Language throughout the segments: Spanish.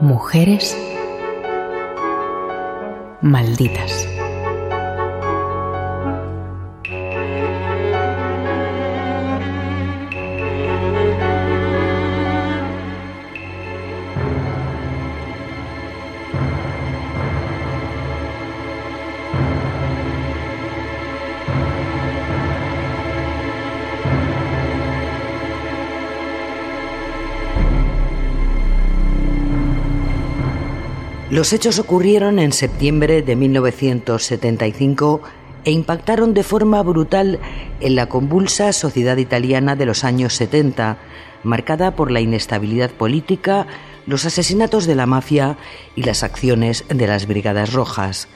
Mujeres malditas. Los hechos ocurrieron en septiembre de 1975 e impactaron de forma brutal en la convulsa sociedad italiana de los años 70, marcada por la inestabilidad política, los asesinatos de la mafia y las acciones de las Brigadas Rojas.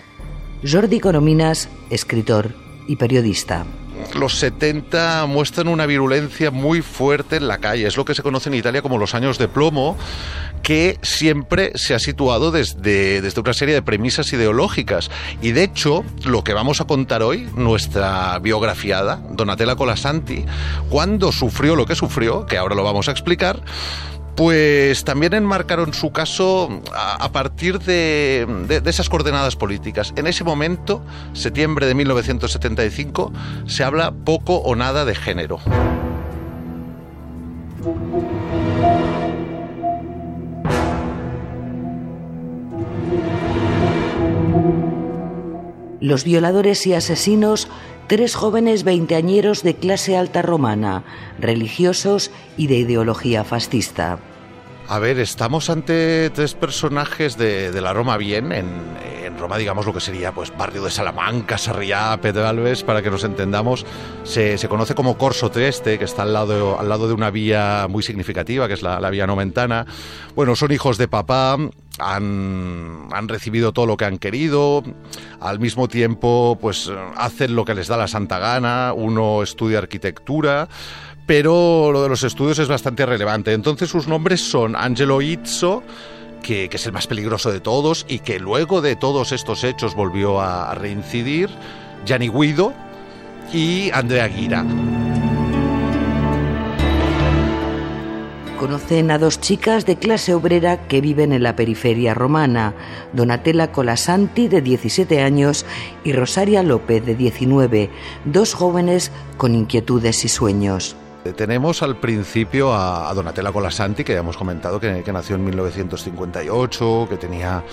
Jordi Corominas, escritor y periodista los 70 muestran una virulencia muy fuerte en la calle. Es lo que se conoce en Italia como los años de plomo, que siempre se ha situado desde, desde una serie de premisas ideológicas. Y de hecho, lo que vamos a contar hoy, nuestra biografiada, Donatella Colasanti, cuando sufrió lo que sufrió, que ahora lo vamos a explicar, pues también enmarcaron su caso a, partir de, esas coordenadas políticas. En ese momento, septiembre de 1975, se habla poco o nada de género. Los violadores y asesinos tres jóvenes veinteañeros de clase alta romana, religiosos y de ideología fascista. A ver, estamos ante tres personajes de, la Roma bien, en, Roma digamos lo que sería pues barrio de Salamanca, Sarriá, Pedralbes, para que nos entendamos, se, conoce como Corso Trieste, que está al lado, al lado de una vía muy significativa, que es la, la vía Nomentana. Bueno, son hijos de papá, han, han, recibido todo lo que han querido, al mismo tiempo pues hacen lo que les da la santa gana, uno estudia arquitectura, pero lo de los estudios es bastante relevante. Entonces sus nombres son Angelo Izzo, que, es el más peligroso de todos y que luego de todos estos hechos volvió a reincidir, Gianni Guido y Andrea Gira. Conocen a dos chicas de clase obrera que viven en la periferia romana, Donatella Colasanti de 17 años y Rosaria López de 19, dos jóvenes con inquietudes y sueños. Tenemos al principio a, Donatella Colasanti, que ya hemos comentado que, nació en 1958, que tenía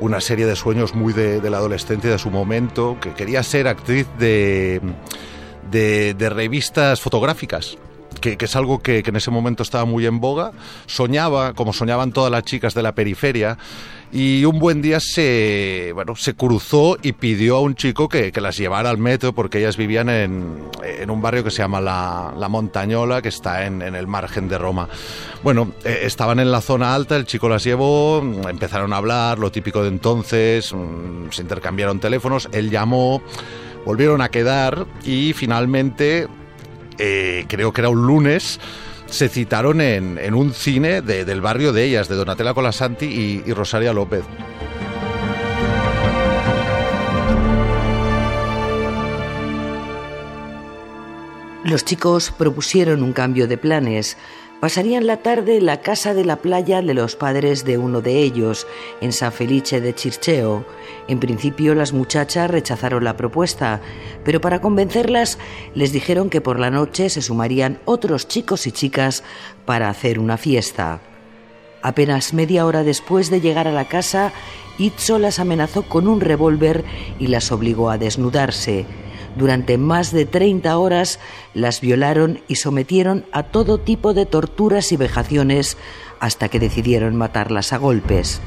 una serie de sueños muy de, la adolescencia de su momento, que quería ser actriz de, de revistas fotográficas que, es algo que, en ese momento estaba muy en boga. Soñaba, como soñaban todas las chicas de la periferia, y un buen día se, bueno, se cruzó y pidió a un chico que, las llevara al metro porque ellas vivían en, un barrio que se llama La, Montañola, que está en, el margen de Roma. Bueno, eh, estaban en la zona alta, el chico las llevó, empezaron a hablar, lo típico de entonces, mm, se intercambiaron teléfonos, él llamó volvieron a quedar y finalmente eh, creo que era un lunes, se citaron en, un cine del barrio de ellas, de Donatella Colasanti y Rosaria López. Los chicos propusieron un cambio de planes. Pasarían la tarde en la casa de la playa de los padres de uno de ellos, en San Felice de Chircheo. En principio las muchachas rechazaron la propuesta, pero para convencerlas les dijeron que por la noche se sumarían otros chicos y chicas para hacer una fiesta. Apenas media hora después de llegar a la casa, Itzo las amenazó con un revólver y las obligó a desnudarse. Durante más de 30 horas las violaron y sometieron a todo tipo de torturas y vejaciones hasta que decidieron matarlas a golpes.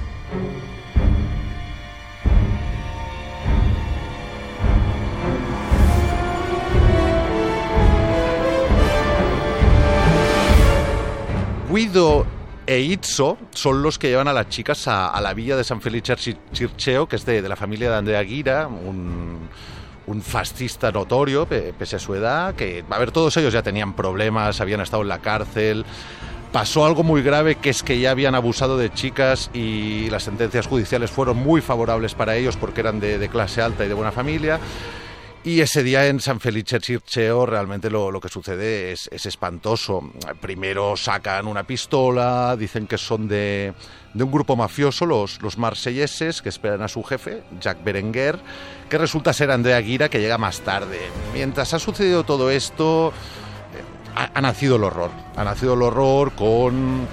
Guido e Itzo son los que llevan a las chicas a, la villa de San Felice Circeo, que es de, de la familia de Andrea Guira, un, un fascista notorio, pese a su edad, que, a ver, todos ellos ya tenían problemas, habían estado en la cárcel. Pasó algo muy grave, que es que ya habían abusado de chicas y las sentencias judiciales fueron muy favorables para ellos porque eran de, clase alta y de buena familia. Y ese día en San Felice Circeo realmente lo, que sucede es, espantoso. Primero sacan una pistola, dicen que son de, un grupo mafioso, los, los marselleses, que esperan a su jefe, Jack Berenguer, que resulta ser Andrea Guira, que llega más tarde. Mientras ha sucedido todo esto, eh, ha nacido el horror. Ha nacido el horror con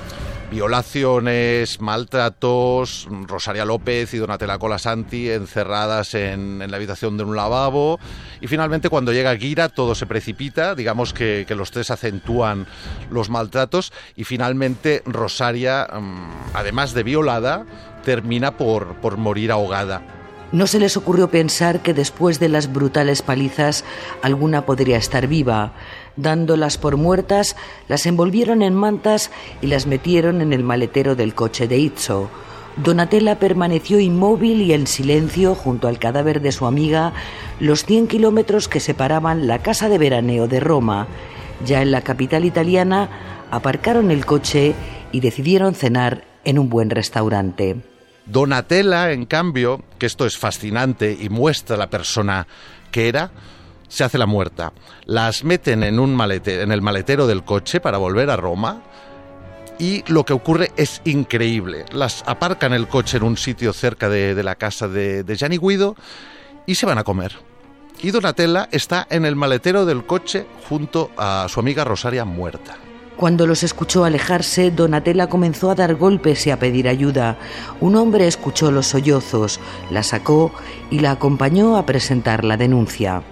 violaciones, maltratos, Rosaria López y Donatella Colasanti encerradas en, la habitación de un lavabo y finalmente cuando llega Gira todo se precipita, digamos que, los tres acentúan los maltratos y finalmente Rosaria, mm, además de violada, termina por, por morir ahogada. No se les ocurrió pensar que después de las brutales palizas alguna podría estar viva. Dándolas por muertas, las envolvieron en mantas y las metieron en el maletero del coche de Itzo. Donatella permaneció inmóvil y en silencio junto al cadáver de su amiga los 100 kilómetros que separaban la casa de veraneo de Roma. Ya en la capital italiana aparcaron el coche y decidieron cenar en un buen restaurante. Donatella, en cambio, que esto es fascinante y muestra la persona que era, se hace la muerta. Las meten en, un malete, en el maletero del coche para volver a Roma y lo que ocurre es increíble. Las aparcan el coche en un sitio cerca de, la casa de, de Gianni Guido y se van a comer. Y Donatella está en el maletero del coche junto a su amiga Rosaria muerta. Cuando los escuchó alejarse, Donatella comenzó a dar golpes y a pedir ayuda. Un hombre escuchó los sollozos, la sacó y la acompañó a presentar la denuncia.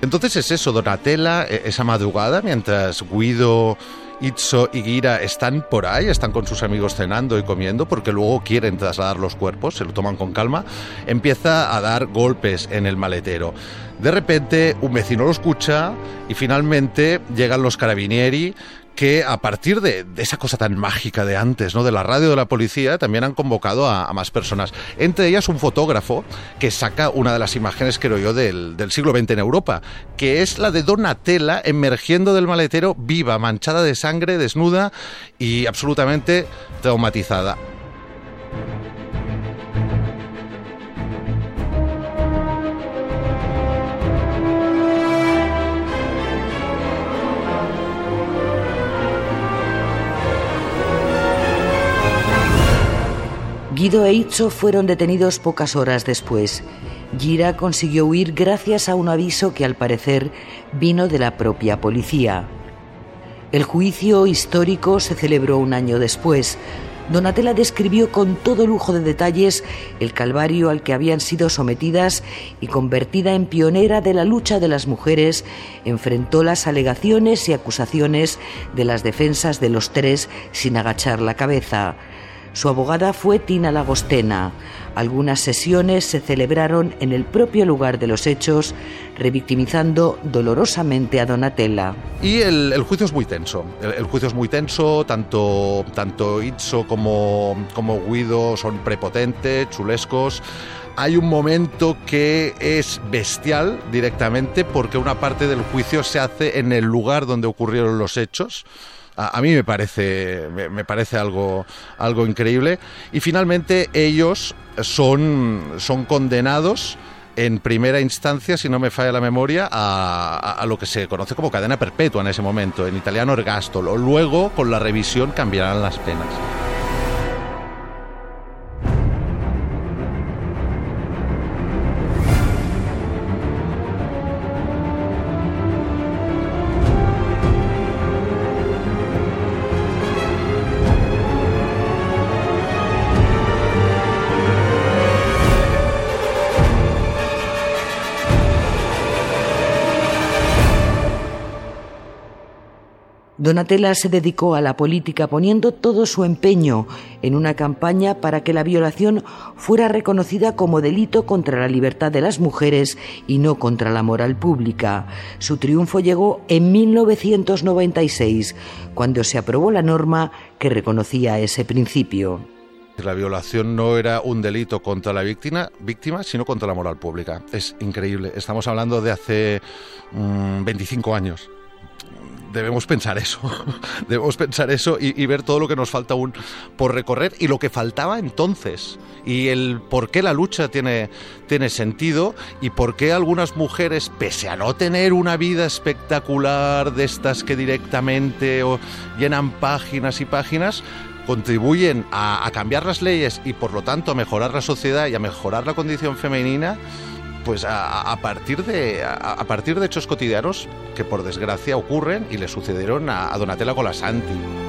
Entonces es eso, Donatella, e, esa madrugada, mientras Guido, Itzo y Gira están por ahí, están con sus amigos cenando y comiendo, porque luego quieren trasladar los cuerpos, se lo toman con calma, empieza a dar golpes en el maletero. De repente un vecino lo escucha y finalmente llegan los carabinieri que a partir de, esa cosa tan mágica de antes, ¿no? de la radio de la policía, también han convocado a, más personas. Entre ellas un fotógrafo que saca una de las imágenes, creo yo, del, del siglo XX en Europa, que es la de Donatella emergiendo del maletero viva, manchada de sangre, desnuda y absolutamente traumatizada. Guido e Itzo fueron detenidos pocas horas después. Gira consiguió huir gracias a un aviso que al parecer vino de la propia policía. El juicio histórico se celebró un año después. Donatella describió con todo lujo de detalles el calvario al que habían sido sometidas y convertida en pionera de la lucha de las mujeres, enfrentó las alegaciones y acusaciones de las defensas de los tres sin agachar la cabeza. Su abogada fue Tina Lagostena. Algunas sesiones se celebraron en el propio lugar de los hechos, revictimizando dolorosamente a Donatella. Y el, juicio es muy tenso. El, juicio es muy tenso, tanto, tanto Itzo como, como Guido son prepotentes, chulescos hay un momento que es bestial directamente porque una parte del juicio se hace en el lugar donde ocurrieron los hechos a, mí me parece, me, parece algo, algo increíble. Y finalmente ellos son, son condenados en primera instancia, si no me falla la memoria, a, a, lo que se conoce como cadena perpetua en ese momento, en italiano ergastolo. Luego, con la revisión, cambiarán las penas. Donatella se dedicó a la política poniendo todo su empeño en una campaña para que la violación fuera reconocida como delito contra la libertad de las mujeres y no contra la moral pública. Su triunfo llegó en 1996, cuando se aprobó la norma que reconocía ese principio. La violación no era un delito contra la víctima, víctima sino contra la moral pública. Es increíble. Estamos hablando de hace 25 mm, años debemos pensar eso, debemos pensar eso y, ver todo lo que nos falta aún por recorrer y lo que faltaba entonces. Y el por qué la lucha tiene, tiene sentido y por qué algunas mujeres, pese a no tener una vida espectacular de estas que directamente llenan páginas y páginas, contribuyen a cambiar las leyes y por lo tanto a mejorar la sociedad y a mejorar la condición femenina pues a, partir de, a, partir de hechos cotidianos que por desgracia ocurren y le sucedieron a, a Donatella Colasanti.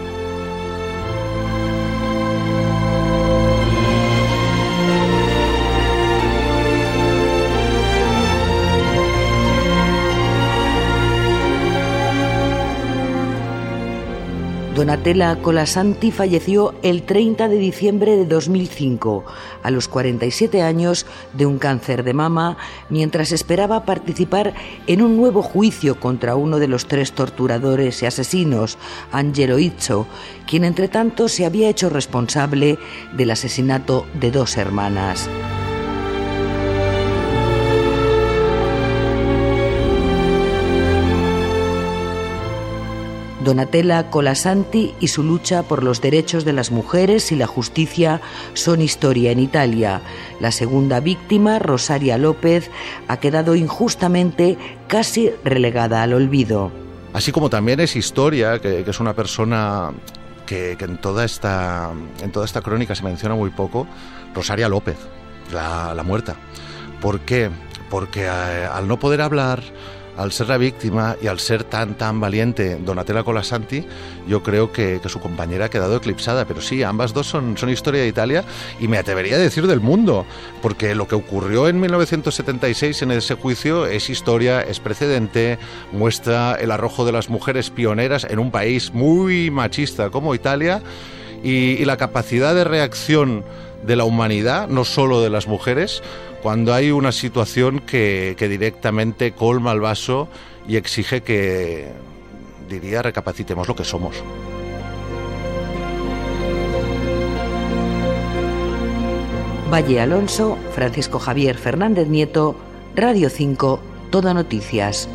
Donatella Colasanti falleció el 30 de diciembre de 2005, a los 47 años de un cáncer de mama, mientras esperaba participar en un nuevo juicio contra uno de los tres torturadores y asesinos, Angelo Izzo, quien entre tanto se había hecho responsable del asesinato de dos hermanas. Donatella Colasanti y su lucha por los derechos de las mujeres y la justicia son historia en Italia. La segunda víctima, Rosaria López, ha quedado injustamente casi relegada al olvido. Así como también es historia, que, es una persona que, en, toda esta, en toda esta crónica se menciona muy poco, Rosaria López, la, muerta. ¿Por qué? Porque eh, al no poder hablar, al ser la víctima y al ser tan tan valiente Donatella Colasanti, yo creo que, su compañera ha quedado eclipsada. Pero sí, ambas dos son, son historia de Italia y me atrevería a decir del mundo, porque lo que ocurrió en 1976 en ese juicio es historia, es precedente, muestra el arrojo de las mujeres pioneras en un país muy machista como Italia y, y la capacidad de reacción de la humanidad, no solo de las mujeres, cuando hay una situación que, directamente colma el vaso y exige que, diría, recapacitemos lo que somos. Valle Alonso, Francisco Javier Fernández Nieto, Radio 5, Toda Noticias.